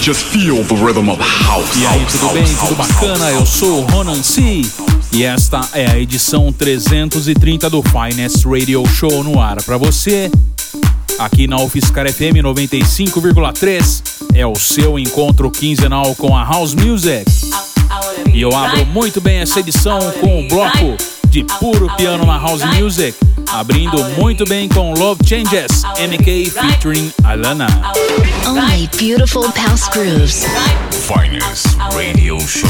Just feel the rhythm of house. E aí, tudo bem? Tudo bacana? Eu sou o Ronan C. E esta é a edição 330 do Finest Radio Show no ar para você. Aqui na UFSCar FM 95,3 é o seu encontro quinzenal com a House Music. E eu abro muito bem essa edição com o bloco de puro piano na House Music, abrindo muito bem com Love Changes, MK featuring Alana. Only beautiful house grooves. Finest Radio Show.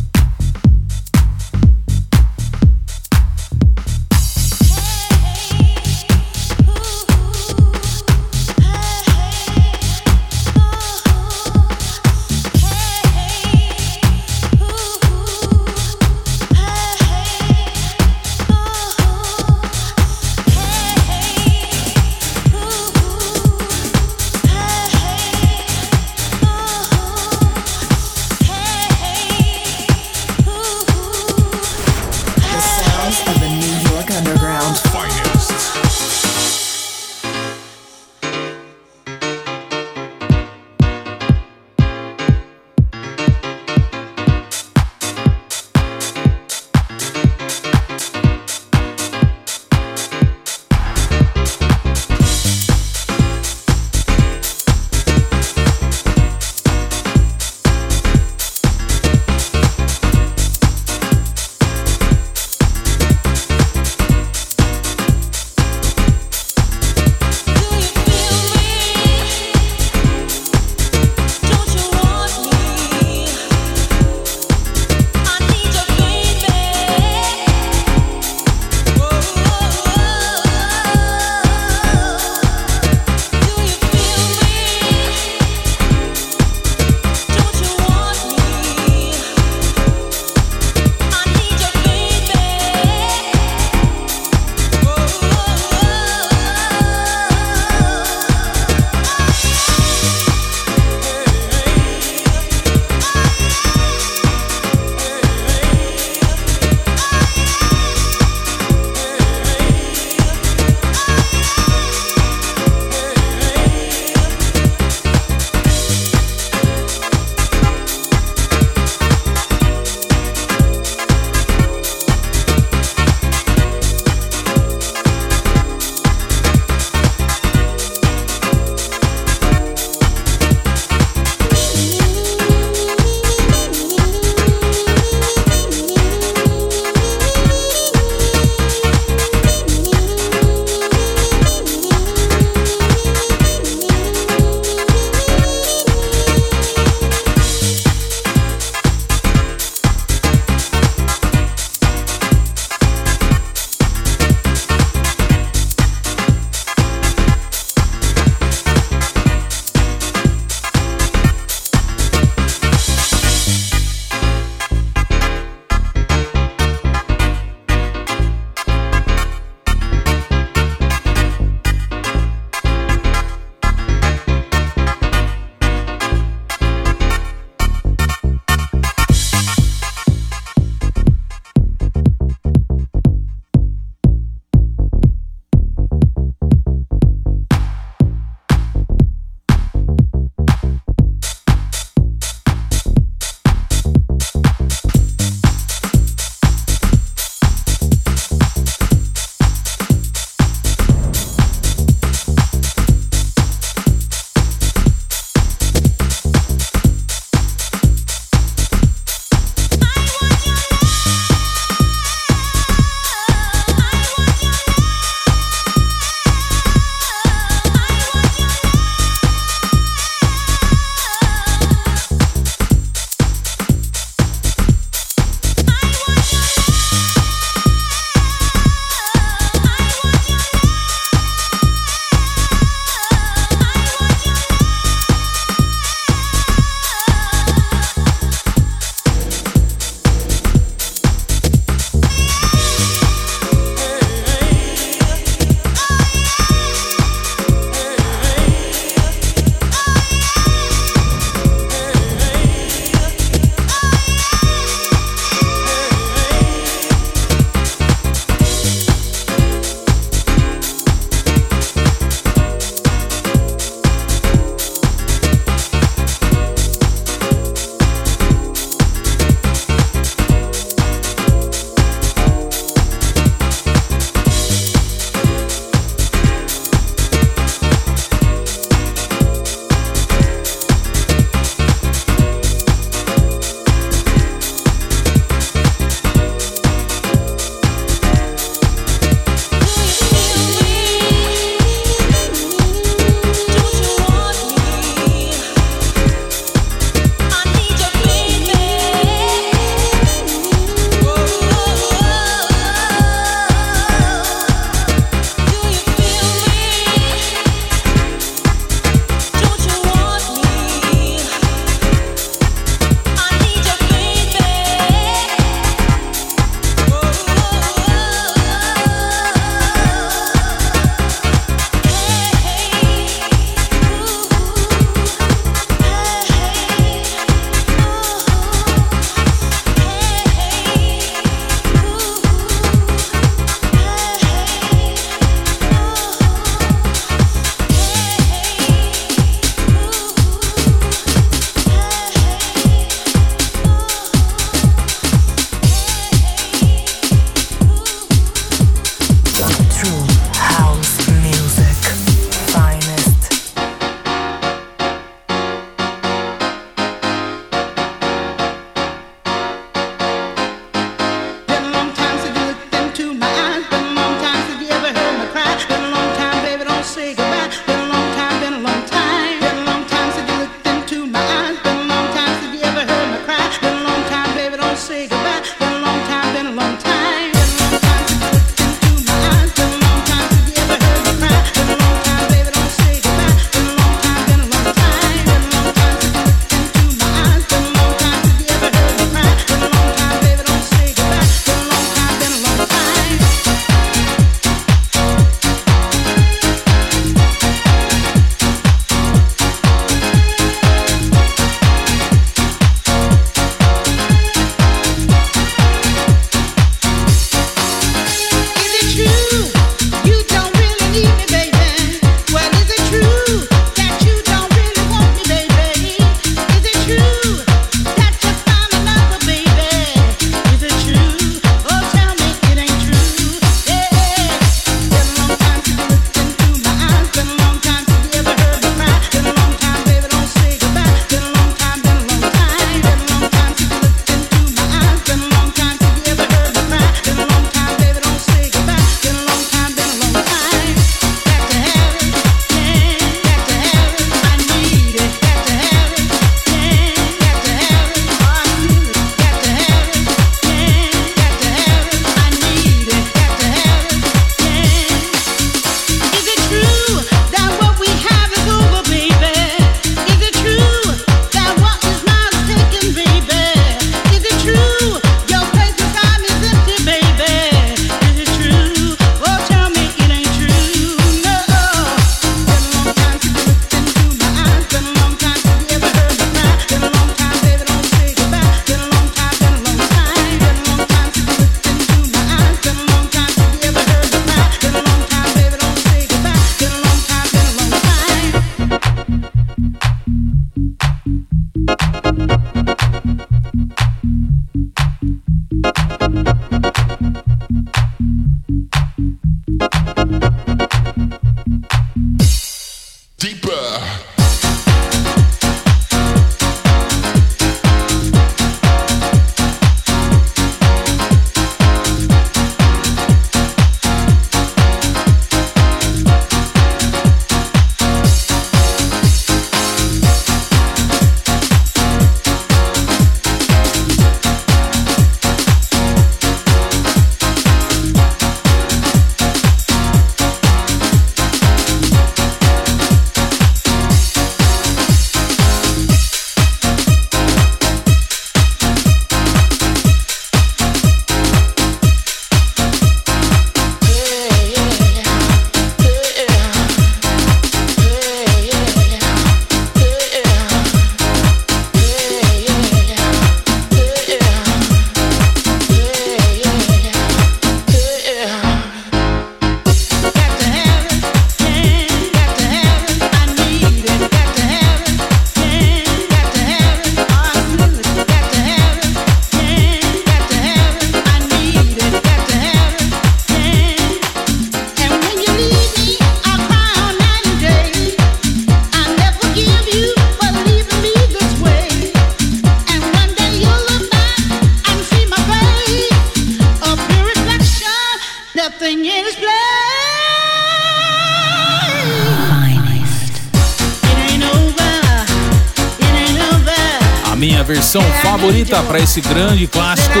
Favorita para esse grande clássico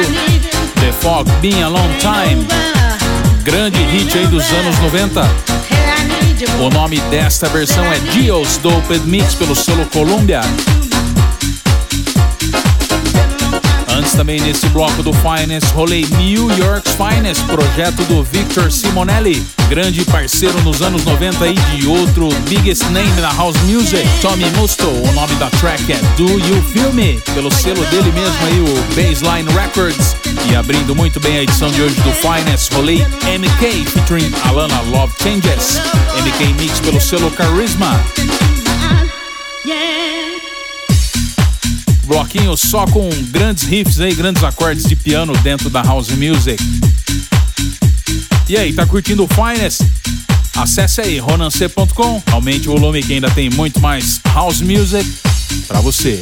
The Fog Been a Long Time. Grande hit aí dos anos 90. O nome desta versão é Dios Doped Mix pelo selo Columbia. Antes também nesse bloco do Finest, rolei New York's Finest, projeto do Victor Simonelli, grande parceiro nos anos 90 aí de outro biggest name na house music, Tommy Musto. O nome da track é Do You Feel Me, pelo selo dele mesmo aí, o Baseline Records. E abrindo muito bem a edição de hoje do Finest, rolei MK featuring Alana Love Changes, MK Mix pelo selo Charisma. Bloquinho só com grandes riffs aí, grandes acordes de piano dentro da house music. E aí, tá curtindo o Finest? Acesse aí ronance.com, aumente o volume que ainda tem muito mais house music para você.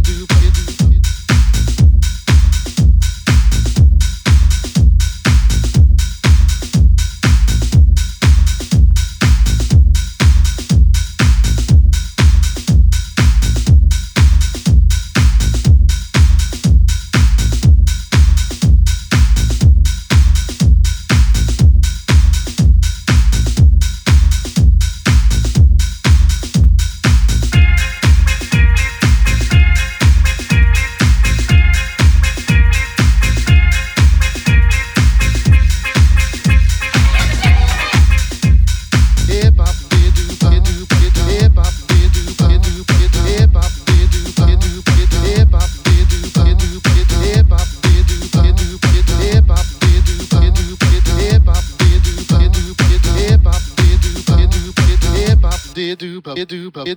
Do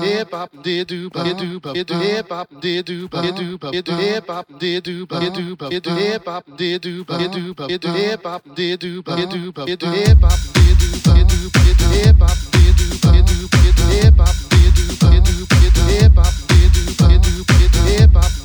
hip hop did do hip do hip hop did do hip do hip hop did do hip do hip hop did do hip do hip hop did do hip do hip hop did do hip do hip hop did do hip do hip hop did do hip do hip hop did do hip do hip hop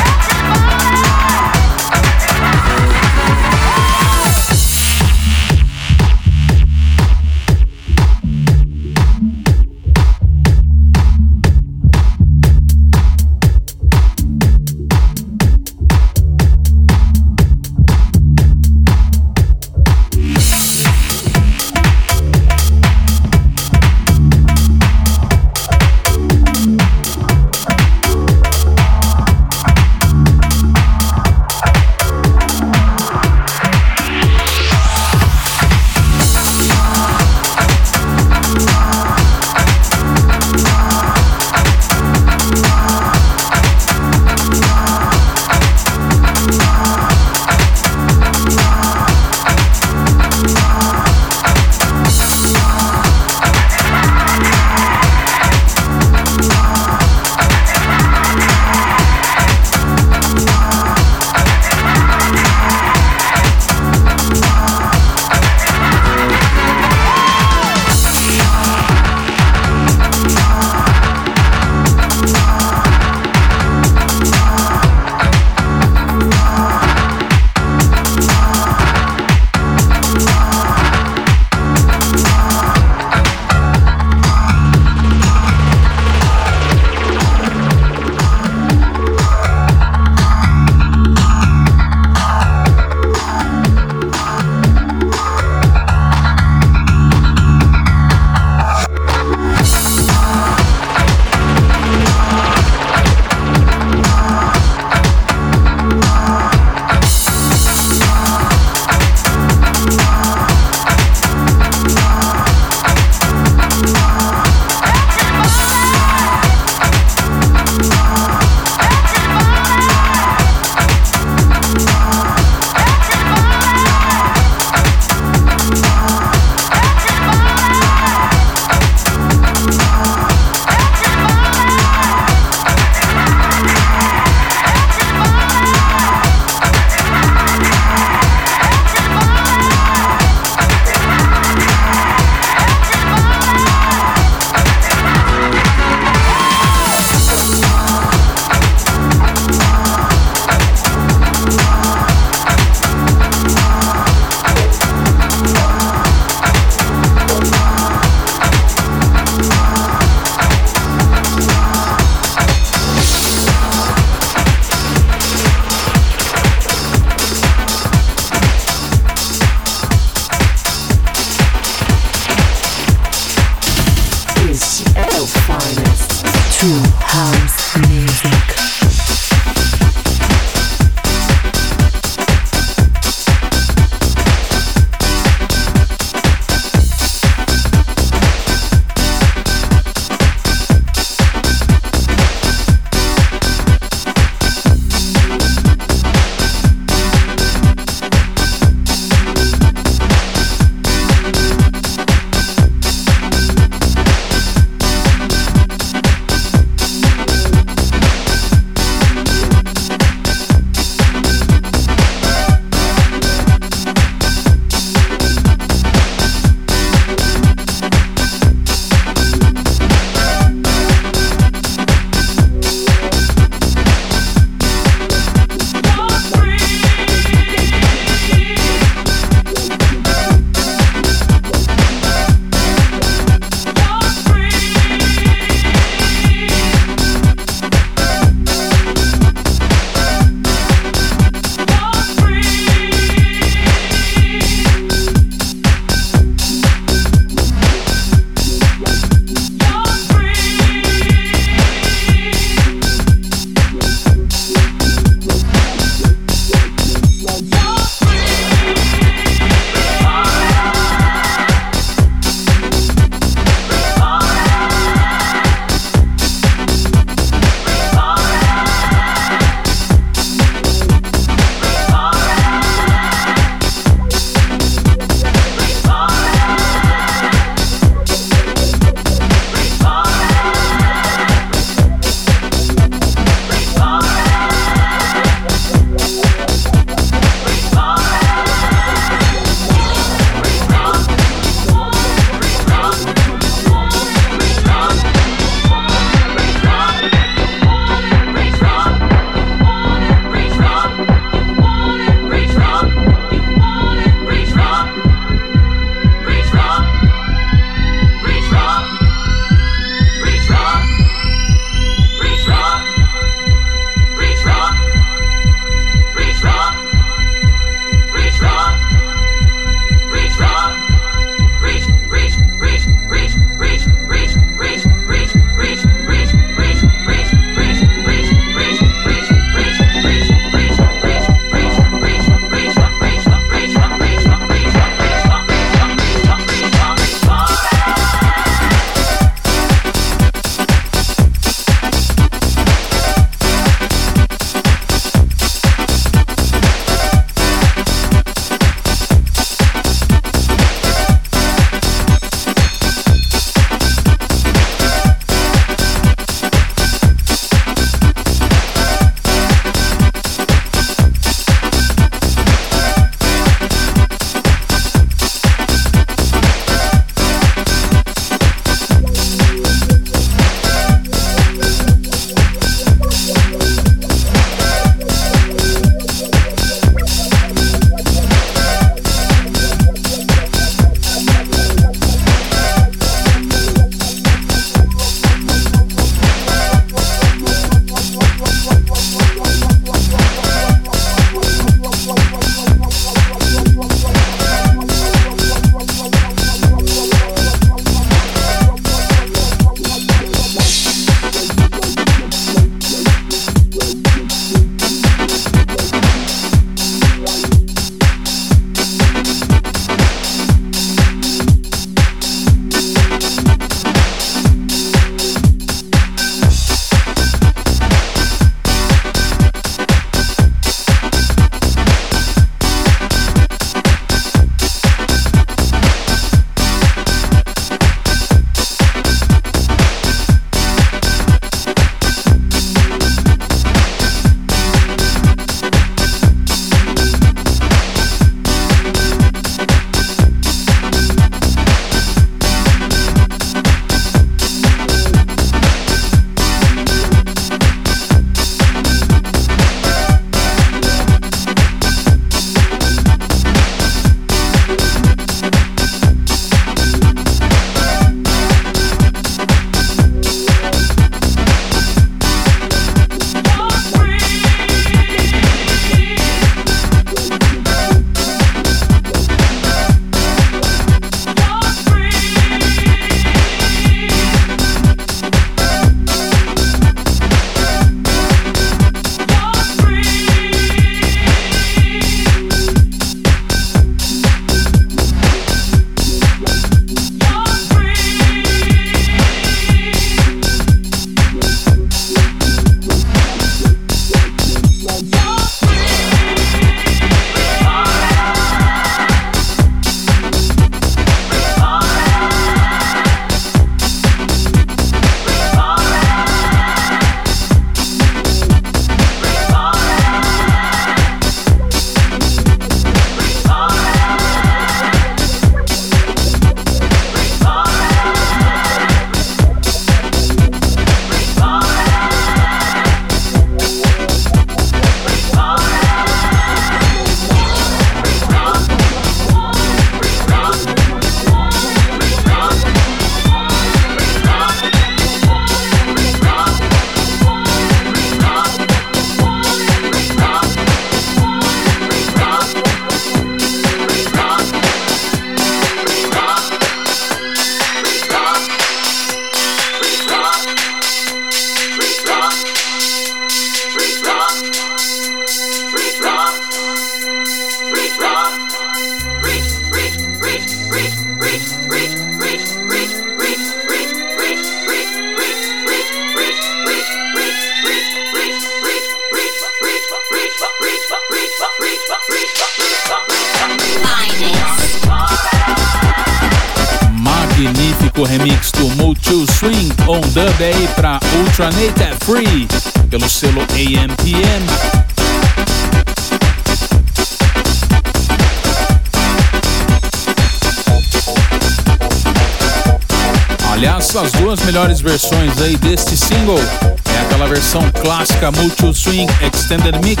melhores versões aí deste single é aquela versão clássica Multi Swing Extended Mix,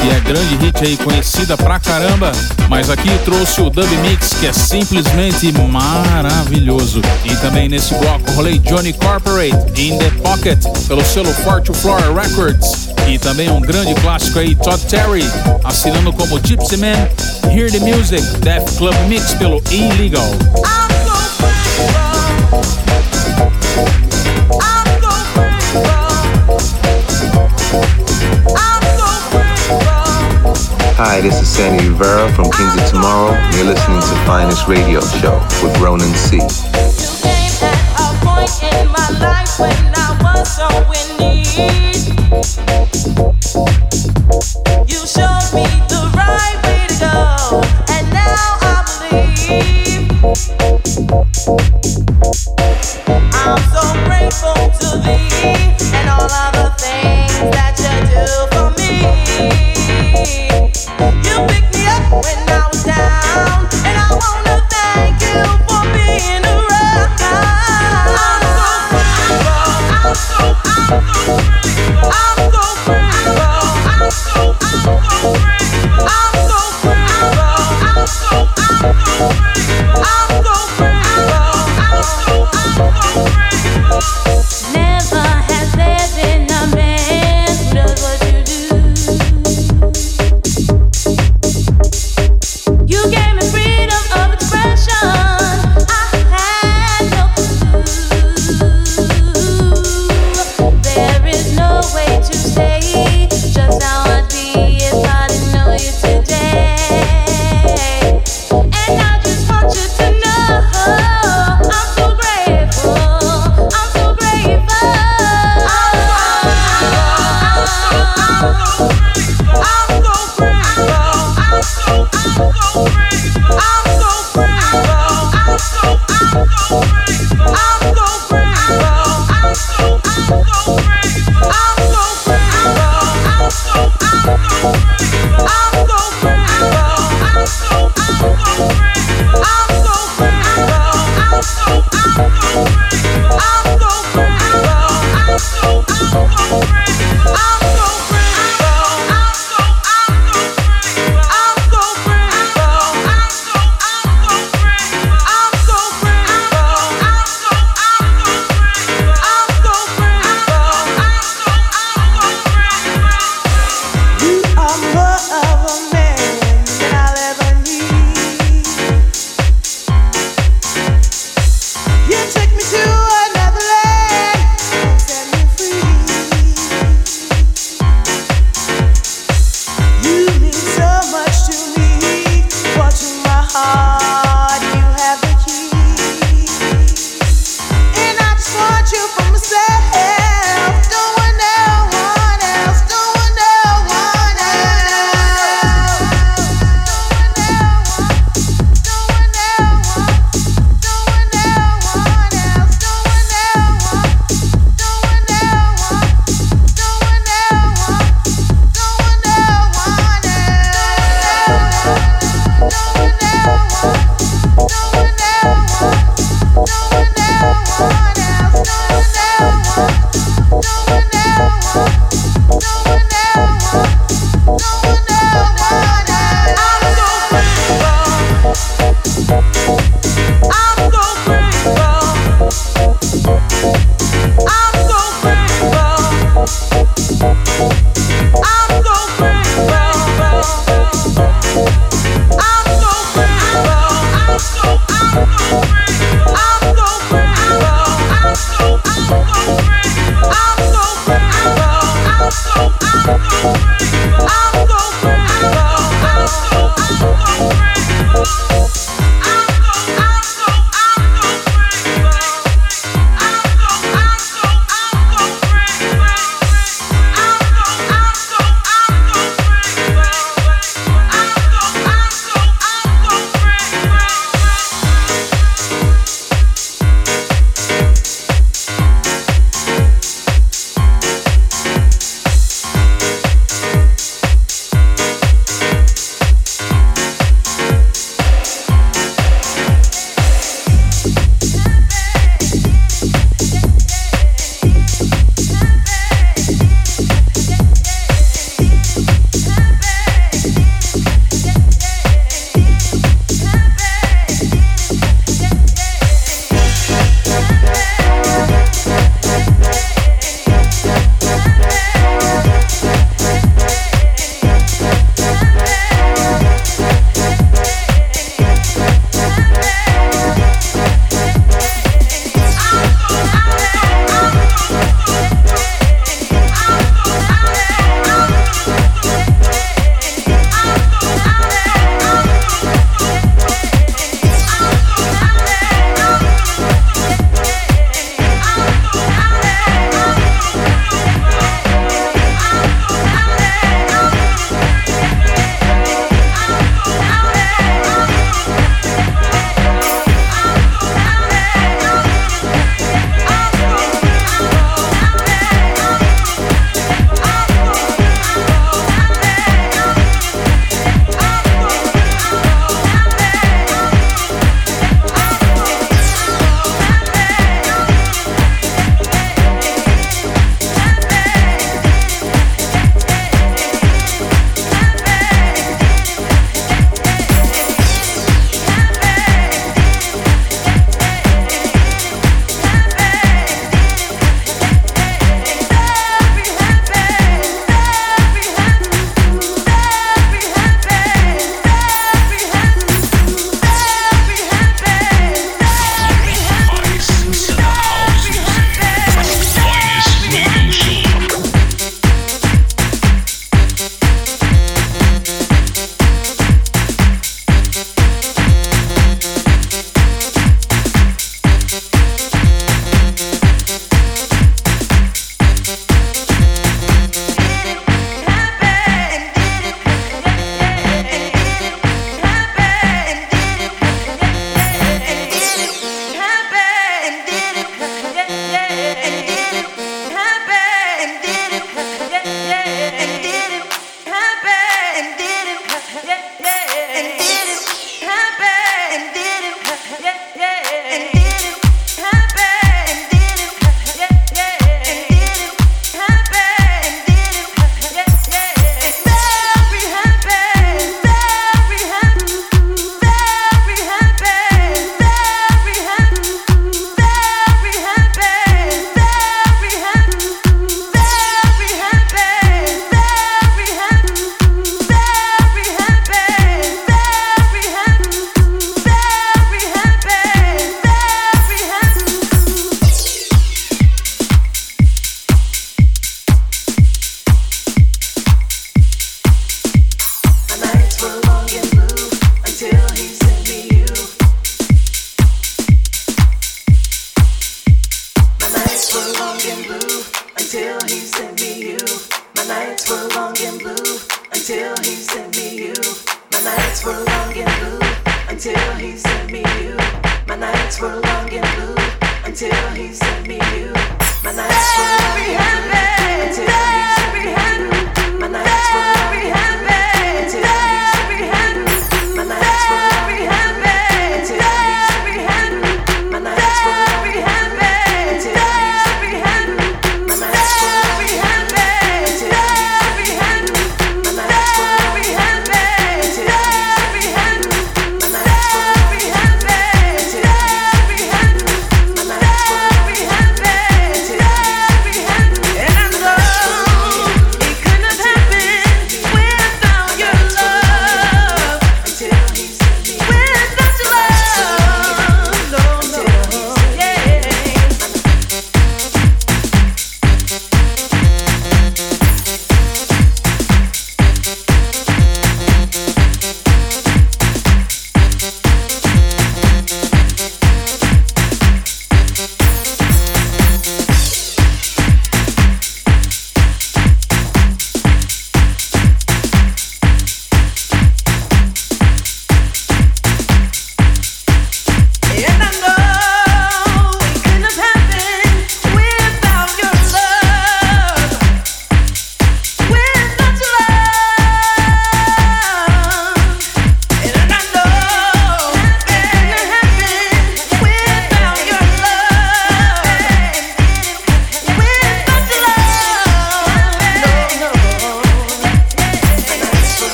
que é grande hit aí, conhecida pra caramba, mas aqui trouxe o Dub Mix, que é simplesmente maravilhoso. E também nesse bloco rolei Johnny Corporate In The Pocket, pelo selo Fortune Flora Records. E também um grande clássico aí, Todd Terry, assinando como Gypsy Man, Hear The Music, Death Club Mix pelo Illegal. Hi, this is Sandy Rivera from Kings of Tomorrow. And you're listening to Finest Radio Show with Ronan C. You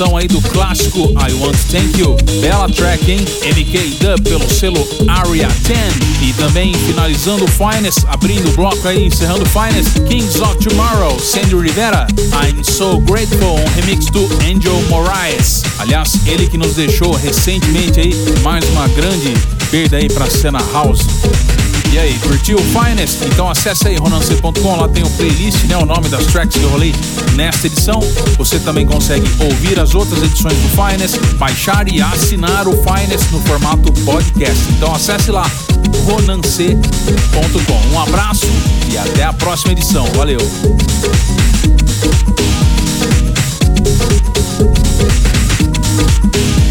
regravação aí do clássico I Want Thank You. Bela track, hein? MK Dub pelo selo Area 10. E também finalizando o Finest, abrindo o bloco aí, encerrando o Finest, Kings of Tomorrow, Sandy Rivera, I'm So Grateful, um remix do Angel Moraes. Aliás, ele que nos deixou recentemente aí mais uma grande perda aí pra cena house. E aí, curtiu o Finest? Então acesse aí ronance.com, lá tem o playlist, né? O nome das tracks que eu rolei nesta edição. Você também consegue ouvir as outras edições do Finest, baixar e assinar o Finest no formato podcast. Então acesse lá ronance.com. Um abraço e até a próxima edição. Valeu! Thank you.